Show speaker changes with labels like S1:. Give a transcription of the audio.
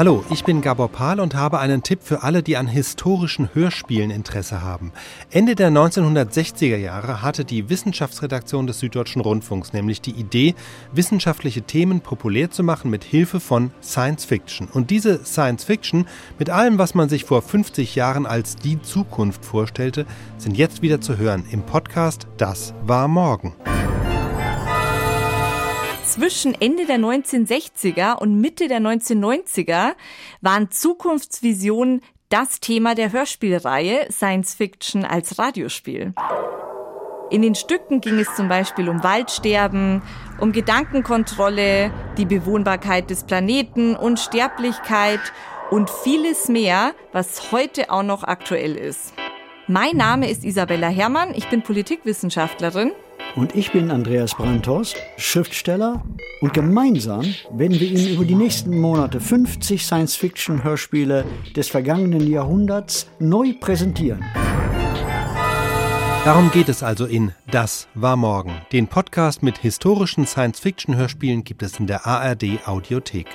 S1: Hallo, ich bin Gabor Pahl und habe einen Tipp für alle, die an historischen Hörspielen Interesse haben. Ende der 1960er Jahre hatte die Wissenschaftsredaktion des Süddeutschen Rundfunks nämlich die Idee, wissenschaftliche Themen populär zu machen mit Hilfe von Science Fiction. Und diese Science Fiction mit allem, was man sich vor 50 Jahren als die Zukunft vorstellte, sind jetzt wieder zu hören im Podcast Das war morgen.
S2: Zwischen Ende der 1960er und Mitte der 1990er waren Zukunftsvisionen das Thema der Hörspielreihe Science Fiction als Radiospiel. In den Stücken ging es zum Beispiel um Waldsterben, um Gedankenkontrolle, die Bewohnbarkeit des Planeten, Unsterblichkeit und vieles mehr, was heute auch noch aktuell ist. Mein Name ist Isabella Herrmann, ich bin Politikwissenschaftlerin
S3: und ich bin Andreas Brandhorst, Schriftsteller. Und gemeinsam werden wir Ihnen über die nächsten Monate 50 Science-Fiction-Hörspiele des vergangenen Jahrhunderts neu präsentieren.
S1: Darum geht es also in Das war morgen. Den Podcast mit historischen Science-Fiction-Hörspielen gibt es in der ARD Audiothek.